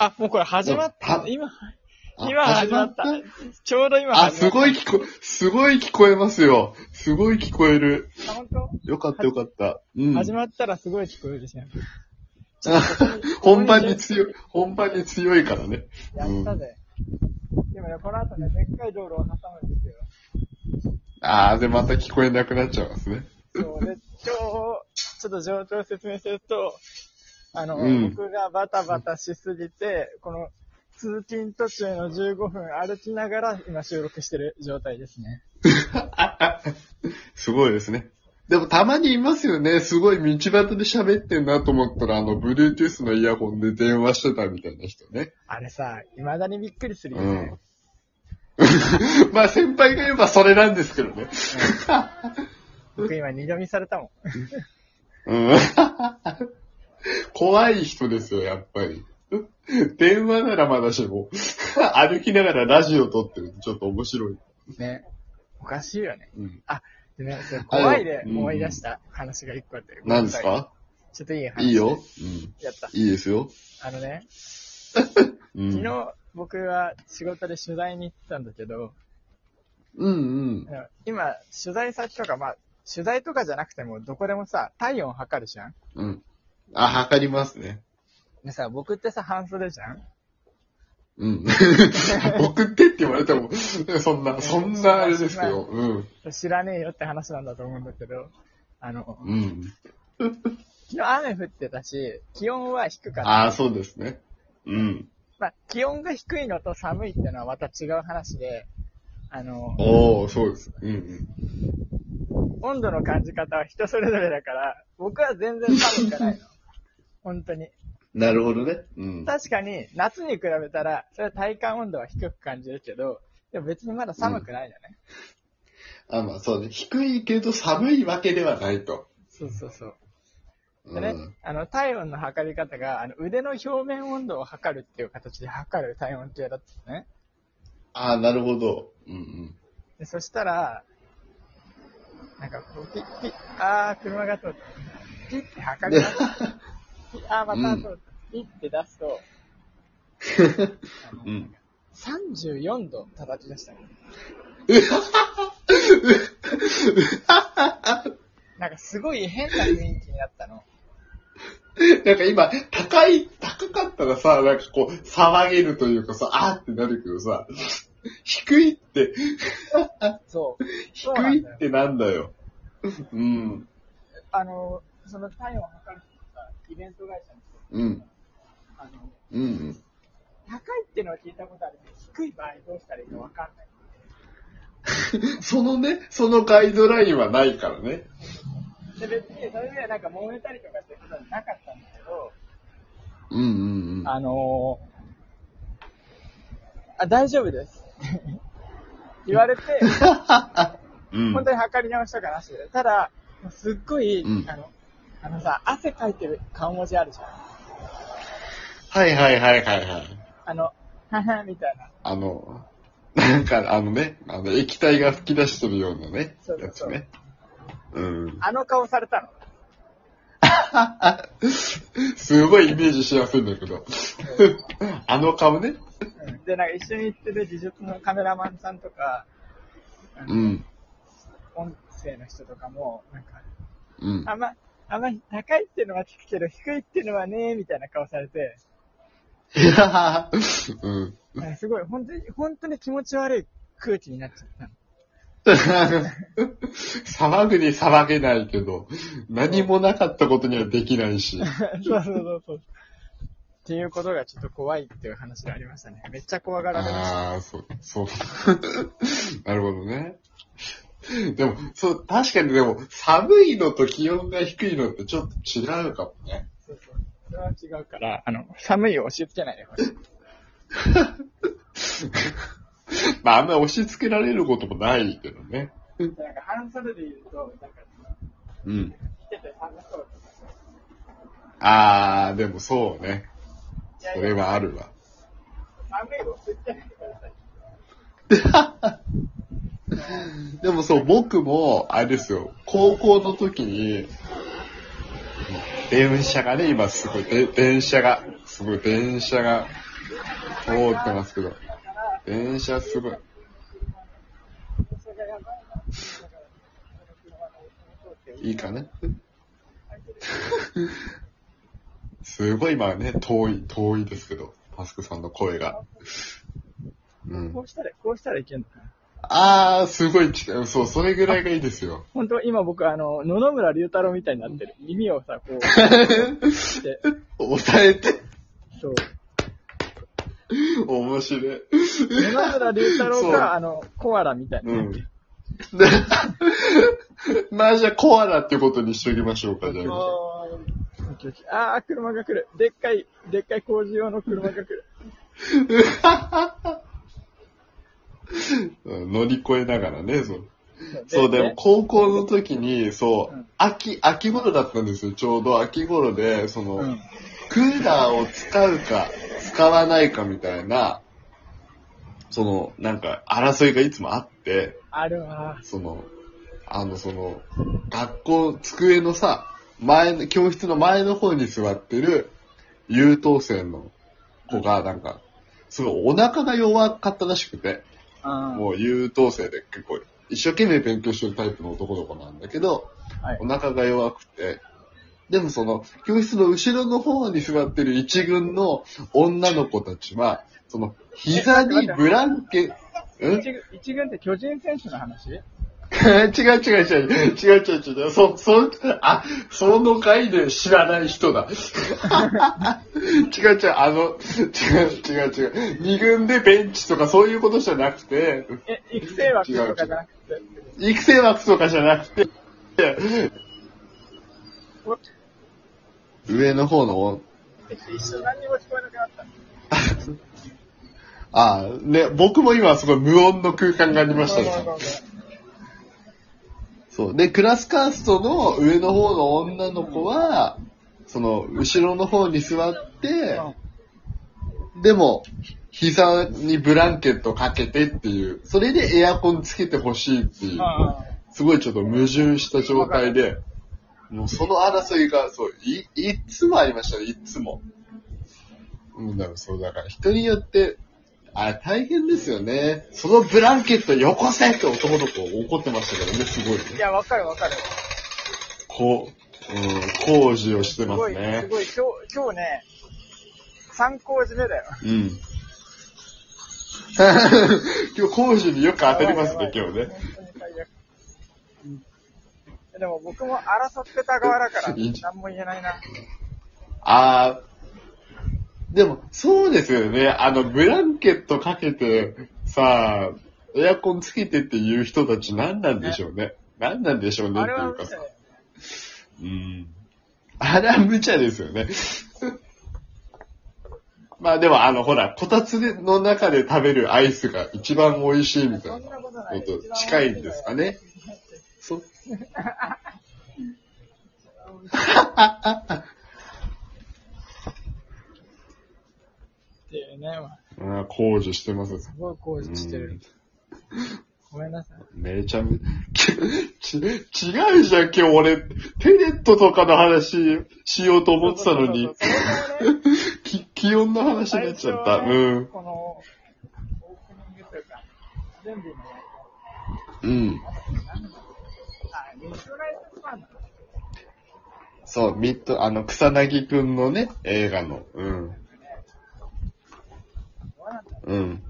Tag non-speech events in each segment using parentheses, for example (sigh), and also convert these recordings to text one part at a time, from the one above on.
あ、もうこれ始まったた。今、あ今始まった？ちょうど今あ、始まった。すごい聞こ、すごい聞こえますよ。すごい聞こえる。あ。本当？よかったよかった。うん。始まったらすごい聞こえるじゃん。(laughs) 本番に強い、本番に強いからね。やったぜ。でもね、この後ね、でっかい道路を挟むんですよ。あー、で、また聞こえなくなっちゃいますね。そうで、今日、ちょっと状況を説明すると、あの、うん僕がバタバタしすぎて、この、通勤途中の15分歩きながら今収録してる状態ですね。(laughs) すごいですね。でもたまにいますよね。すごい道端で喋ってんなと思ったら、あの、Bluetooth のイヤホンで電話してたみたいな人ね。あれさ、未だにびっくりするよねうん。(laughs) まあ先輩が言えばそれなんですけどね。僕今二度見されたもん。うん。(laughs) (laughs) 怖い人ですよ、やっぱり。(laughs) 電話ならまだしも、(laughs) 歩きながらラジオ撮ってるとちょっと面白い。ね。おかしいよね。うん。でね、それ怖いでうん思い出した話が一個あって。何ですか？ちょっといい話。いいよ。うん。やった。いいですよ。あのね、うん。昨日僕は仕事で取材に行ったんだけど、うんうん。今、取材先とか、まあ、取材とかじゃなくても、どこでもさ、体温測るじゃんうん。あ、測りますね。でさ、僕ってさ、半袖じゃん？うん。(laughs) 送ってって言われても、そんな、そんなあれですけど。うん。知らねえよって話なんだと思うんだけど、あの、うん。昨日雨降ってたし、気温は低かった。ああ、そうですね。うん。まあ、気温が低いのと寒いってのはまた違う話で、あの、おー、そうです。うんうん。温度の感じ方は人それぞれだから、僕は全然寒くないの。本当に。なるほどね。うん。確かに、夏に比べたら、それは体感温度は低く感じるけど、でも別にまだ寒くないよね。あ、まあそうね。低いけど寒いわけではないと。そうそうそう。うん。でね、あの、体温の測り方が、あの、腕の表面温度を測るっていう形で測る体温計だったのね。ああ、なるほど。うんうん。でそしたら、なんかこう、ピッピッ、あー、車が通った。ピッて測ります。ピ (laughs) ッあー、また通った。ピッて出すと、(laughs) うん。34度叩き出したの。なんかすごい変な雰囲気になったの。なんか今、高い、高かったらさ、なんかこう、騒げるというかさ、あーってなるけどさ、低いって、そう。低そうなんだよいってなんだよ。うん。あの、その体温を測るイベント会社の人、うん。あの、うん。高いっていうのは聞いたことあるけど、低い場合どうしたらいいかわかんない。(laughs) そのね、そのガイドラインはないからね。で、別にそれでなんか揉めたりとかってことはなかったんだけど、うんうんうん。あのー、あ、大丈夫です。(laughs) 言われて、(laughs) うん本当に測り直したかなしで。ただ、すっごい、うんあの、あのさ、汗かいてる顔文字あるじゃん。はいはいはいはいはい。あの、ははみたいな。あの、なんかあのね、あの液体が吹き出してるようなねそう、そうやつね。うん。あの顔されたの？(laughs) すごいイメージしやすいんだけど。あの顔ね。うんで、なんか一緒に行ってる技術のカメラマンさんとか、あのうん。音声の人とかも、なんか、うん。あんま、あんま高いっていうのは聞くけど、低いっていうのはね、みたいな顔されて、(laughs) うん。すごい、本当に、本当に気持ち悪い空気になっちゃったの。(laughs) 騒ぐに騒げないけど、何もなかったことにはできないし。(laughs) そうそうそうそう。っていうことがちょっと怖いっていう話がありましたね。めっちゃ怖がられました。ああ、そう、そう。なるほどね。(laughs) でも、そう、確かにでも、寒いのと気温が低いのってちょっと違うかもね。そうそう。それは違うから、あの、寒いを押し付けないでほしい。(laughs) まあ、あんまり押し付けられることもないけどね。なんか半袖で言うと、なんか、うん。着てて寒そう。ああ、でもそうね。それはあるわ。寒いを押し付けないでください。(laughs) (laughs) でもそう、僕も、あれですよ、高校の時に、電車がね、今すごい、電車がすごい電車が通ってますけど。電車すごい。いいかな (laughs) すごい今ね、遠い、遠いですけど、タスクさんの声が。うんこ。うしたら、こうしたらいけんのかな？あー、すごい。そう、それぐらいがいいですよ。本当今僕あの、野々村龍太郎みたいになってる。耳をさ、こう、して、抑えて。そう。面白い。野々村龍太郎そうか、あの、コアラみたいな。うん。で (laughs) まあじゃあコアラってことにしときましょうか、じゃあ。オッケーオッケーあー、車が来る。でっかい、でっかい工事用の車が来る。(laughs) うん乗り越えながらね、そう。そう、でも、高校の時に、そううん秋、秋頃だったんですよ。ちょうど秋頃で、その、うん。クーラーを使うか、使わないかみたいな、その、なんか、争いがいつもあって、あるわ。その、あの、その、学校、机のさ、前の、教室の前の方に座ってる優等生の子が、なんか、すごいお腹が弱かったらしくて、あもう優等生で結構一生懸命勉強してるタイプの男の子なんだけど、はい。お腹が弱くて、でもその教室の後ろの方に座ってる一軍の女の子たちは、その膝にブランケ、う一軍一軍って巨人選手の話？違う違う違う。違う違う違う。そ、そ、あ、その概念知らない人だ。違う違う。あの、違う違う違う。二軍でベンチとかそういうことじゃなくて、え、育成枠とかじゃなくて。育成枠とかじゃなくて、お上の方の、え一緒何にも聞こえなくなった。(laughs) あね、僕も今すごい無音の空間がありましたね。ごめんごめんごめんそう。で、クラスカーストの上の方の女の子は、その、後ろの方に座って、でも、膝にブランケットかけてっていう、それでエアコンつけてほしいっていう、すごいちょっと矛盾した状態で、もうその争いが、そう、い、いっつもありましたね、いっつも。うん、だからそう、だから人によって、あ大変ですよね。そのブランケットよこせって男の子怒ってましたけどね、すごいね。いや、わかるわかる。こう、うん、工事をしてますすごい、すね。ごい、今日、今日ね、参考締めだよ。うん。(laughs) 今日工事によく当たりますね、今日ね。でも僕も争ってた側だから、何も言えないな。あー、でも、そうですよね。あの、ブランケットかけて、さあ、エアコンつけてっていう人たち何なんでしょうね。何なんでしょうねあっていうかさうん。あれは無茶ですよね。(laughs) まあでも、あの、ほら、こたつの中で食べるアイスが一番美味しいみたいななこと近いんですかね。(laughs) そ、(laughs) っていうね、まあ、あー工事してます。すごい工事してうるん。ごめんなさい。めちゃめち、違うじゃん、今日俺、テレットとかの話しようと思ってたのにそう、そうそうそれもねき気温の話になっちゃった。ねうん。この、オープニングというか、準備の、うん。あ、ミッドナイトスパ。そう、ミッド、あの、草薙くんのね、映画の。うん。どうなん。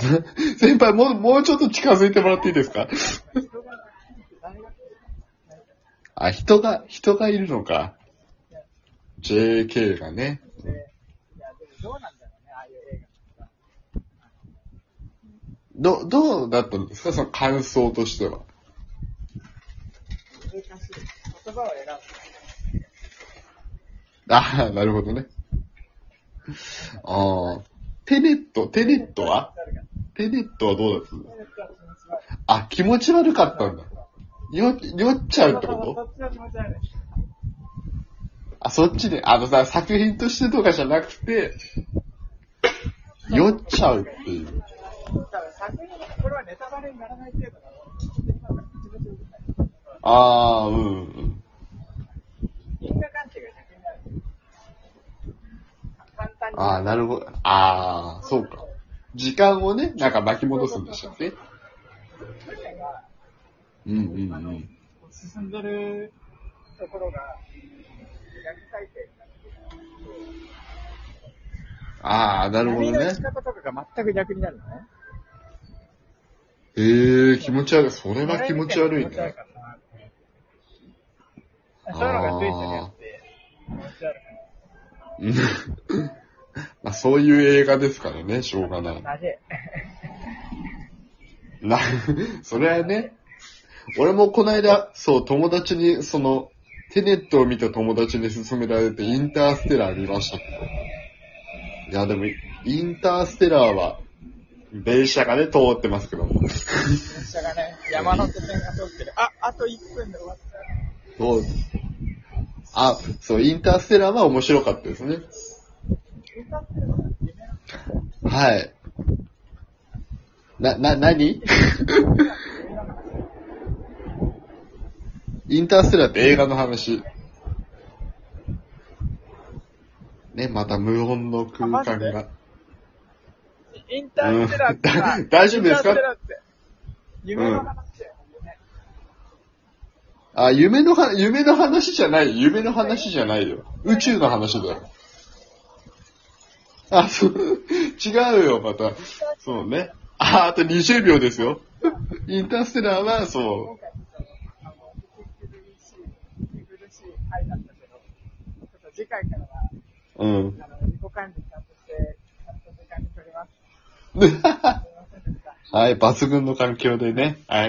(laughs) 先輩、もう、もうちょっと近づいてもらっていいですか？(laughs) あ、人が、人がいるのか。JK がね。で、いや、でもどうなんだろうね、ああいう映画ってさ。ど、どうだったんですか？その感想としては。難しい。言葉を選ぶ。ああ、なるほどね。ああ。テネット、テネットは？テネットはどうだったあ、気持ち悪かったんだ。よ、酔っちゃうってこと？あ、そっちで、あのさ、作品としてとかじゃなくて、酔っちゃうっていう。だから作品、これはネタバレにならない程度だろ。ああ、うん、うん。因果関係が逆になる。ああ、なるほど。ああ、そうか。時間をね、なんか巻き戻すんでしたっけ？だから、うんうんうん。進んでるところが、ああ、なるほどね波の打ち。方とかが全く逆になるのね。ええ気持ち悪い。それは気持ち悪いね。気持ち悪かったなってそういうのがついてるやつで、気持ち悪うんまあそういう映画ですからね、しょうがないい。。なぜな、(laughs) それはね、俺もこの間、そう、友達に、その、テネットを見た友達に勧められて、インターステラー見ましたけど。いや、でも、インターステラーは、電車がね、通ってますけども。列車がね、山手線が通ってる。あ、あと1分で終わっちゃう。そう。あ、そう、インターステラーは面白かったですね。はい。な、な、なに (laughs) インターステラーって？映画の話。ね、また無音の空間が。インターステラーってさうん (laughs) 大丈夫ですか？あ、夢のは、夢の話じゃない。夢の話じゃないよ。宇宙の話だよ。あ、そう、違うよ、また。そうね。あ、あと20秒ですよ。インターステラーは、そう、うん。あの、自己管理ちゃんとして、ちゃんと時間に取ります。すいませんでした。はい、抜群の環境でね。はい。